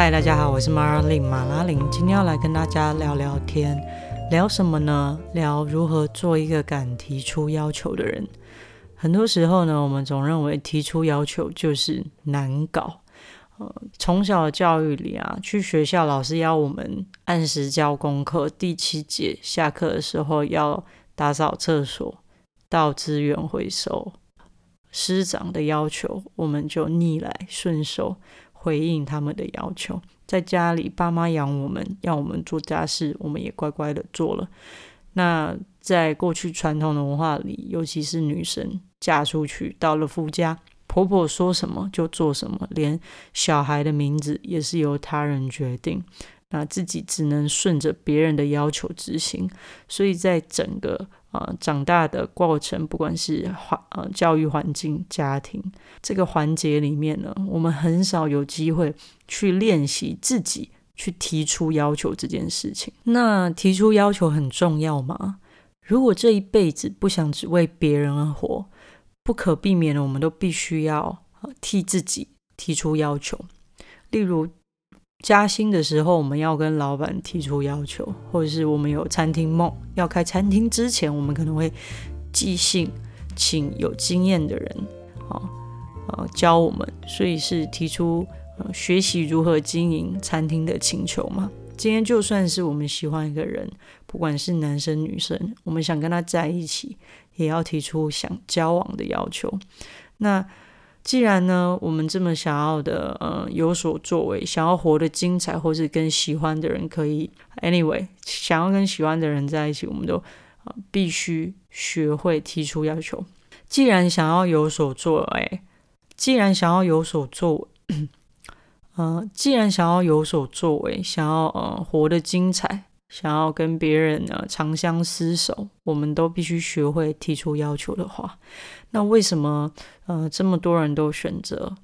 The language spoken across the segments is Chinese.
嗨，大家好，我是马拉琳马拉琳，今天要来跟大家聊聊天，聊什么呢？聊如何做一个敢提出要求的人。很多时候呢，我们总认为提出要求就是难搞。呃，从小的教育里啊，去学校老师要我们按时交功课，第七节下课的时候要打扫厕所，到资源回收。师长的要求，我们就逆来顺受。回应他们的要求，在家里爸妈养我们，要我们做家事，我们也乖乖的做了。那在过去传统的文化里，尤其是女生嫁出去到了夫家，婆婆说什么就做什么，连小孩的名字也是由他人决定，那自己只能顺着别人的要求执行。所以在整个啊，长大的过程，不管是环呃教育环境、家庭这个环节里面呢，我们很少有机会去练习自己去提出要求这件事情。那提出要求很重要吗？如果这一辈子不想只为别人而活，不可避免的，我们都必须要替自己提出要求，例如。加薪的时候，我们要跟老板提出要求，或者是我们有餐厅梦要开餐厅之前，我们可能会寄信请有经验的人啊呃教我们，所以是提出呃学习如何经营餐厅的请求嘛。今天就算是我们喜欢一个人，不管是男生女生，我们想跟他在一起，也要提出想交往的要求。那既然呢，我们这么想要的，呃，有所作为，想要活得精彩，或是跟喜欢的人可以，anyway，想要跟喜欢的人在一起，我们都必须学会提出要求。既然想要有所作为，既然想要有所作为，呃，既然想要有所作为，想要呃活得精彩。想要跟别人呢长相厮守，我们都必须学会提出要求的话。那为什么呃这么多人都选择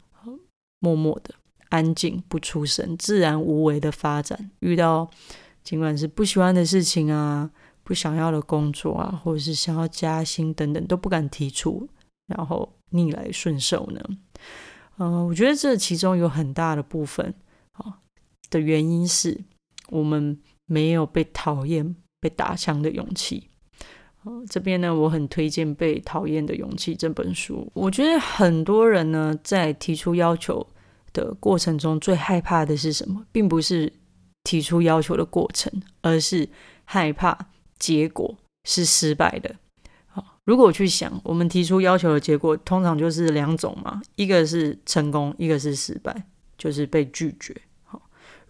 默默的、安静不出声、自然无为的发展？遇到尽管是不喜欢的事情啊、不想要的工作啊，或者是想要加薪等等，都不敢提出，然后逆来顺受呢？嗯，我觉得这其中有很大的部分啊的原因是我们。没有被讨厌、被打枪的勇气。呃，这边呢，我很推荐《被讨厌的勇气》这本书。我觉得很多人呢，在提出要求的过程中，最害怕的是什么？并不是提出要求的过程，而是害怕结果是失败的。好，如果我去想，我们提出要求的结果，通常就是两种嘛，一个是成功，一个是失败，就是被拒绝。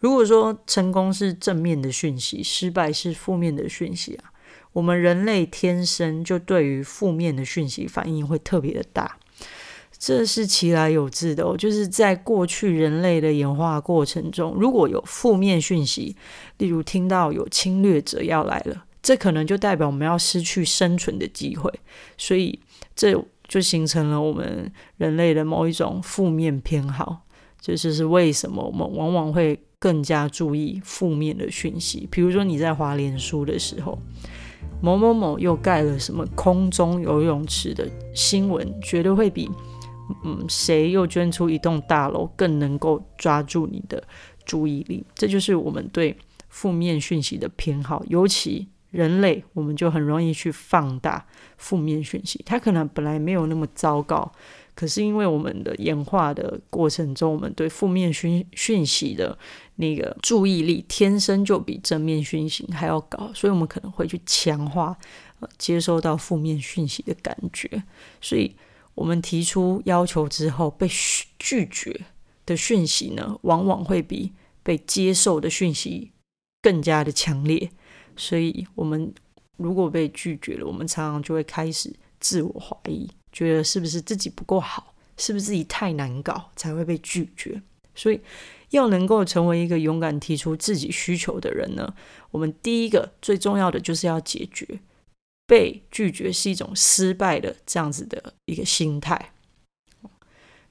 如果说成功是正面的讯息，失败是负面的讯息啊，我们人类天生就对于负面的讯息反应会特别的大，这是其来有自的哦。就是在过去人类的演化过程中，如果有负面讯息，例如听到有侵略者要来了，这可能就代表我们要失去生存的机会，所以这就形成了我们人类的某一种负面偏好。这就是为什么我们往往会。更加注意负面的讯息，比如说你在华联书的时候，某某某又盖了什么空中游泳池的新闻，绝对会比嗯谁又捐出一栋大楼更能够抓住你的注意力。这就是我们对负面讯息的偏好，尤其人类，我们就很容易去放大负面讯息，它可能本来没有那么糟糕。可是因为我们的演化的过程中，我们对负面讯讯息的那个注意力天生就比正面讯息还要高，所以我们可能会去强化呃接收到负面讯息的感觉。所以我们提出要求之后被拒绝的讯息呢，往往会比被接受的讯息更加的强烈。所以我们如果被拒绝了，我们常常就会开始自我怀疑。觉得是不是自己不够好，是不是自己太难搞才会被拒绝？所以要能够成为一个勇敢提出自己需求的人呢，我们第一个最重要的就是要解决被拒绝是一种失败的这样子的一个心态。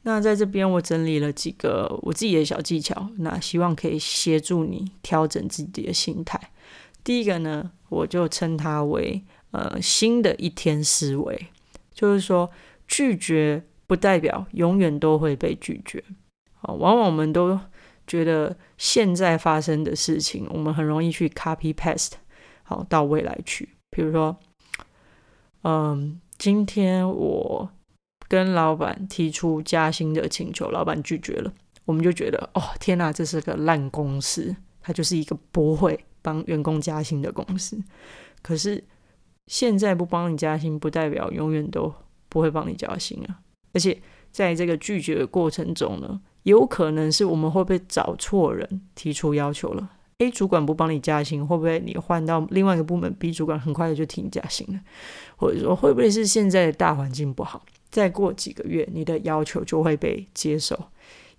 那在这边我整理了几个我自己的小技巧，那希望可以协助你调整自己的心态。第一个呢，我就称它为呃新的一天思维。就是说，拒绝不代表永远都会被拒绝。好，往往我们都觉得现在发生的事情，我们很容易去 copy paste，好到未来去。比如说，嗯，今天我跟老板提出加薪的请求，老板拒绝了，我们就觉得，哦，天哪，这是个烂公司，它就是一个不会帮员工加薪的公司。可是现在不帮你加薪，不代表永远都不会帮你加薪啊。而且在这个拒绝的过程中呢，有可能是我们会不会找错人提出要求了？A 主管不帮你加薪，会不会你换到另外一个部门，B 主管很快的就提你加薪了？或者说会不会是现在的大环境不好，再过几个月你的要求就会被接受？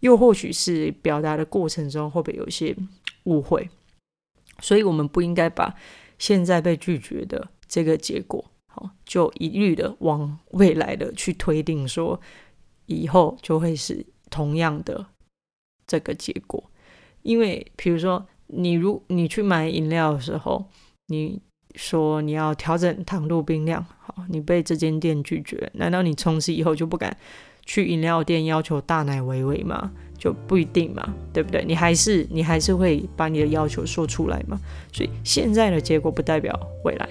又或许是表达的过程中会不会有一些误会？所以我们不应该把现在被拒绝的这个结果。好，就一律的往未来的去推定，说以后就会是同样的这个结果。因为比如说，你如你去买饮料的时候，你说你要调整糖度冰量，好，你被这间店拒绝，难道你从此以后就不敢去饮料店要求大奶维维吗？就不一定嘛，对不对？你还是你还是会把你的要求说出来嘛。所以现在的结果不代表未来。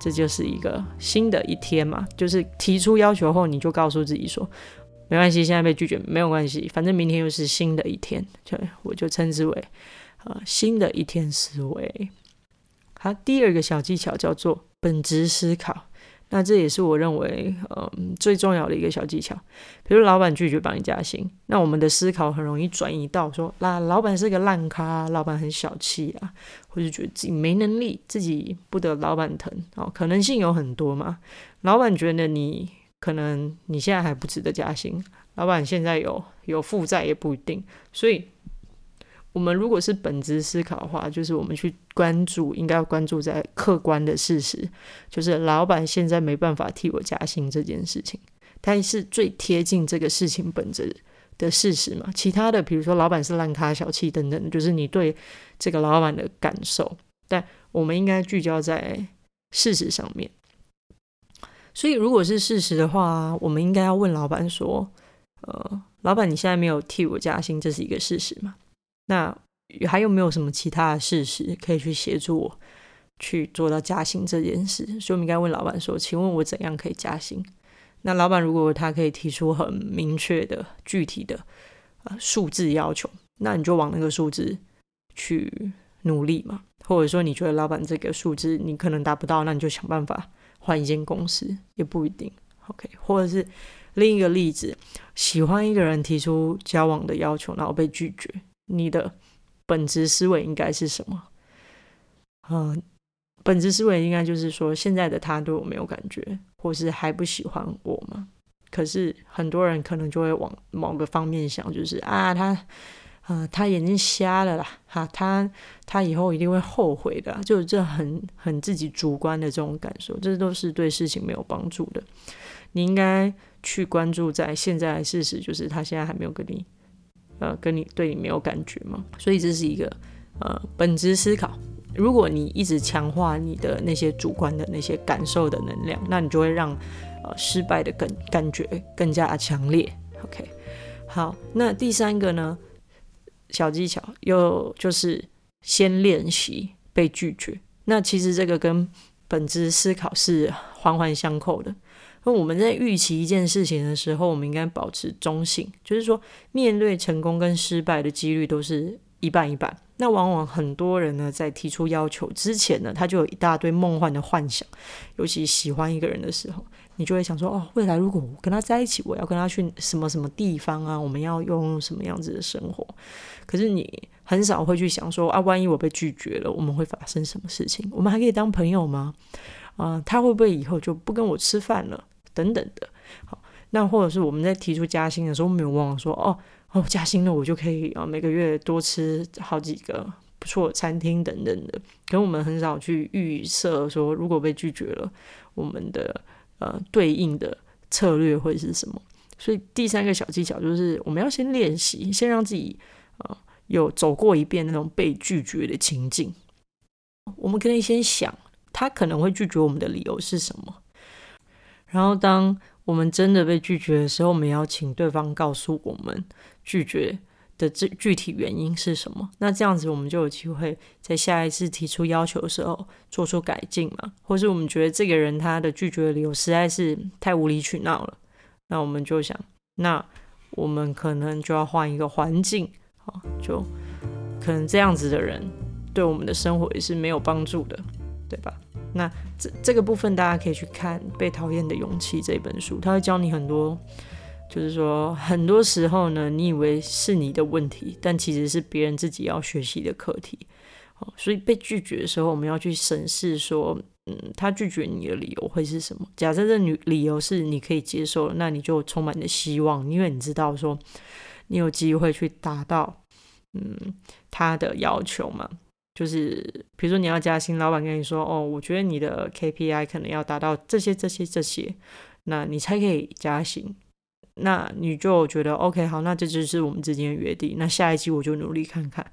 这就是一个新的一天嘛，就是提出要求后，你就告诉自己说，没关系，现在被拒绝没有关系，反正明天又是新的一天，就我就称之为呃新的一天思维。好，第二个小技巧叫做本质思考。那这也是我认为，嗯，最重要的一个小技巧。比如老板拒绝帮你加薪，那我们的思考很容易转移到说，那老板是个烂咖，老板很小气啊，或者觉得自己没能力，自己不得老板疼哦。可能性有很多嘛。老板觉得你可能你现在还不值得加薪，老板现在有有负债也不一定，所以。我们如果是本质思考的话，就是我们去关注，应该要关注在客观的事实，就是老板现在没办法替我加薪这件事情，它是最贴近这个事情本质的事实嘛。其他的，比如说老板是烂咖、小气等等，就是你对这个老板的感受。但我们应该聚焦在事实上面。所以，如果是事实的话，我们应该要问老板说：“呃，老板，你现在没有替我加薪，这是一个事实吗？”那还有没有什么其他的事实可以去协助我去做到加薪这件事？所以我们应该问老板说：“请问我怎样可以加薪？”那老板如果他可以提出很明确的、具体的呃数字要求，那你就往那个数字去努力嘛。或者说你觉得老板这个数字你可能达不到，那你就想办法换一间公司，也不一定。OK，或者是另一个例子，喜欢一个人提出交往的要求，然后被拒绝。你的本质思维应该是什么？嗯，本质思维应该就是说，现在的他对我没有感觉，或是还不喜欢我嘛？可是很多人可能就会往某个方面想，就是啊，他，啊，他眼睛瞎了啦，哈，他他以后一定会后悔的，就这很很自己主观的这种感受，这都是对事情没有帮助的。你应该去关注在现在的事实，就是他现在还没有跟你。呃，跟你对你没有感觉吗？所以这是一个呃本质思考。如果你一直强化你的那些主观的那些感受的能量，那你就会让呃失败的感感觉更加强烈。OK，好，那第三个呢，小技巧又就是先练习被拒绝。那其实这个跟本质思考是环环相扣的。那我们在预期一件事情的时候，我们应该保持中性，就是说，面对成功跟失败的几率都是一半一半。那往往很多人呢，在提出要求之前呢，他就有一大堆梦幻的幻想，尤其喜欢一个人的时候，你就会想说，哦，未来如果我跟他在一起，我要跟他去什么什么地方啊？我们要用什么样子的生活？可是你很少会去想说，啊，万一我被拒绝了，我们会发生什么事情？我们还可以当朋友吗？啊，他会不会以后就不跟我吃饭了？等等的，好，那或者是我们在提出加薪的时候，没有忘了说，哦哦，加薪了，我就可以啊，每个月多吃好几个不错的餐厅等等的。可我们很少去预设说，如果被拒绝了，我们的呃对应的策略会是什么？所以第三个小技巧就是，我们要先练习，先让自己啊有走过一遍那种被拒绝的情境。我们可以先想。他可能会拒绝我们的理由是什么？然后，当我们真的被拒绝的时候，我们要请对方告诉我们拒绝的这具体原因是什么？那这样子我们就有机会在下一次提出要求的时候做出改进嘛？或是我们觉得这个人他的拒绝的理由实在是太无理取闹了，那我们就想，那我们可能就要换一个环境好，就可能这样子的人对我们的生活也是没有帮助的，对吧？那这这个部分大家可以去看《被讨厌的勇气》这本书，他会教你很多。就是说，很多时候呢，你以为是你的问题，但其实是别人自己要学习的课题。所以被拒绝的时候，我们要去审视说，嗯，他拒绝你的理由会是什么？假设这女理由是你可以接受，那你就充满了希望，因为你知道说，你有机会去达到，嗯，他的要求嘛。就是比如说你要加薪，老板跟你说，哦，我觉得你的 KPI 可能要达到这些、这些、这些，那你才可以加薪。那你就觉得 OK 好，那这就是我们之间的约定。那下一季我就努力看看，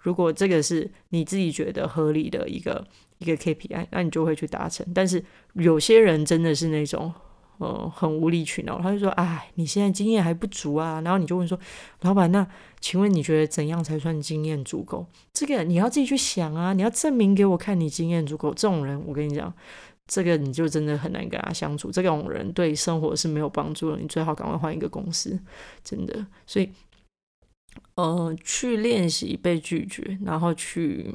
如果这个是你自己觉得合理的一个一个 KPI，那你就会去达成。但是有些人真的是那种，呃，很无理取闹，他就说：“哎，你现在经验还不足啊。”然后你就问说：“老板，那请问你觉得怎样才算经验足够？这个你要自己去想啊，你要证明给我看你经验足够。”这种人，我跟你讲。这个你就真的很难跟他相处，这种人对生活是没有帮助的。你最好赶快换一个公司，真的。所以，呃，去练习被拒绝，然后去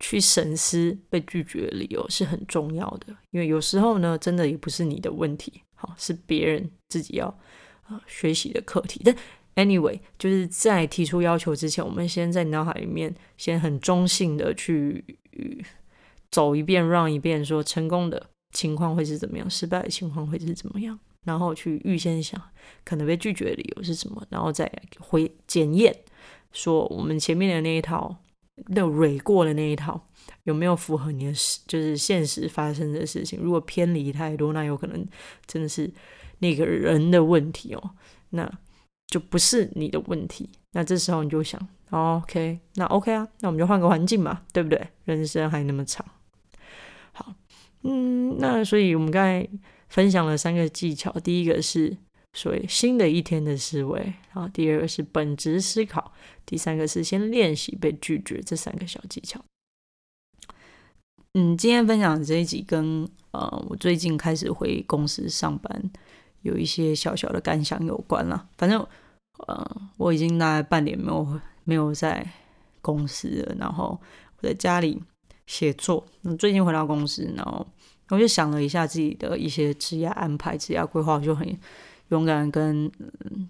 去审思被拒绝的理由是很重要的。因为有时候呢，真的也不是你的问题，好，是别人自己要呃学习的课题。但 anyway，就是在提出要求之前，我们先在脑海里面先很中性的去。走一遍，让一遍，说成功的情况会是怎么样，失败的情况会是怎么样，然后去预先想可能被拒绝的理由是什么，然后再回检验，说我们前面的那一套，那蕊过的那一套有没有符合你的，就是现实发生的事情。如果偏离太多，那有可能真的是那个人的问题哦，那就不是你的问题。那这时候你就想，OK，那 OK 啊，那我们就换个环境嘛，对不对？人生还那么长。好，嗯，那所以我们刚才分享了三个技巧，第一个是所以新的一天的思维，然后第二个是本质思考，第三个是先练习被拒绝这三个小技巧。嗯，今天分享这一集跟呃我最近开始回公司上班有一些小小的感想有关了。反正呃我已经大概半年没有没有在公司了，然后我在家里。写作，那最近回到公司，然后我就想了一下自己的一些职业安排、职业规划，就很勇敢跟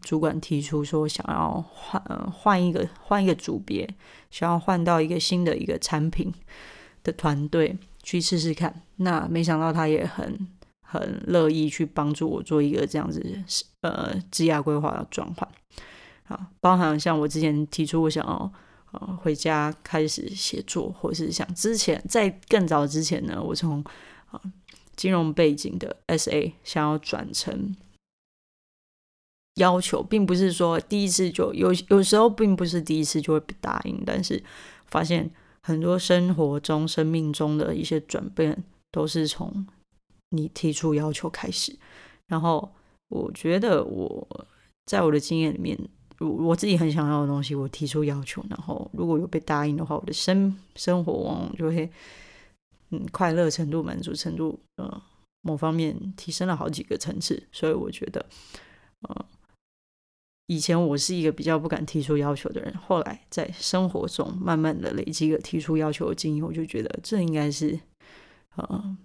主管提出说，想要换换一个换一个组别，想要换到一个新的一个产品的团队去试试看。那没想到他也很很乐意去帮助我做一个这样子呃职业规划的转换，啊，包含像我之前提出我想要。呃，回家开始写作，或是想之前在更早之前呢，我从啊金融背景的 SA 想要转成要求，并不是说第一次就有，有时候并不是第一次就会被答应，但是发现很多生活中、生命中的一些转变，都是从你提出要求开始。然后我觉得我在我的经验里面。我自己很想要的东西，我提出要求，然后如果有被答应的话，我的生生活往往就会，嗯，快乐程度、满足程度，呃，某方面提升了好几个层次。所以我觉得，呃，以前我是一个比较不敢提出要求的人，后来在生活中慢慢的累积了提出要求的经验，我就觉得这应该是，呃，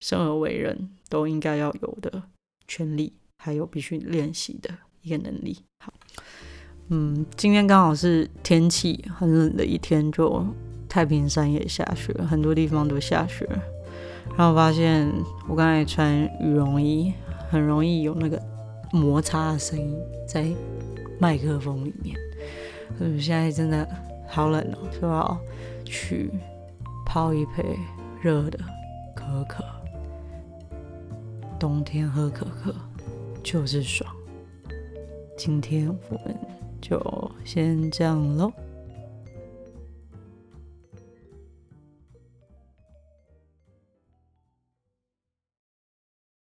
生而为人都应该要有的权利，还有必须练习的一个能力。好。嗯，今天刚好是天气很冷的一天，就太平山也下雪，很多地方都下雪。然后发现我刚才穿羽绒衣，很容易有那个摩擦的声音在麦克风里面。嗯，现在真的好冷哦，就要去泡一杯热的可可。冬天喝可可就是爽。今天我们。就先这样喽。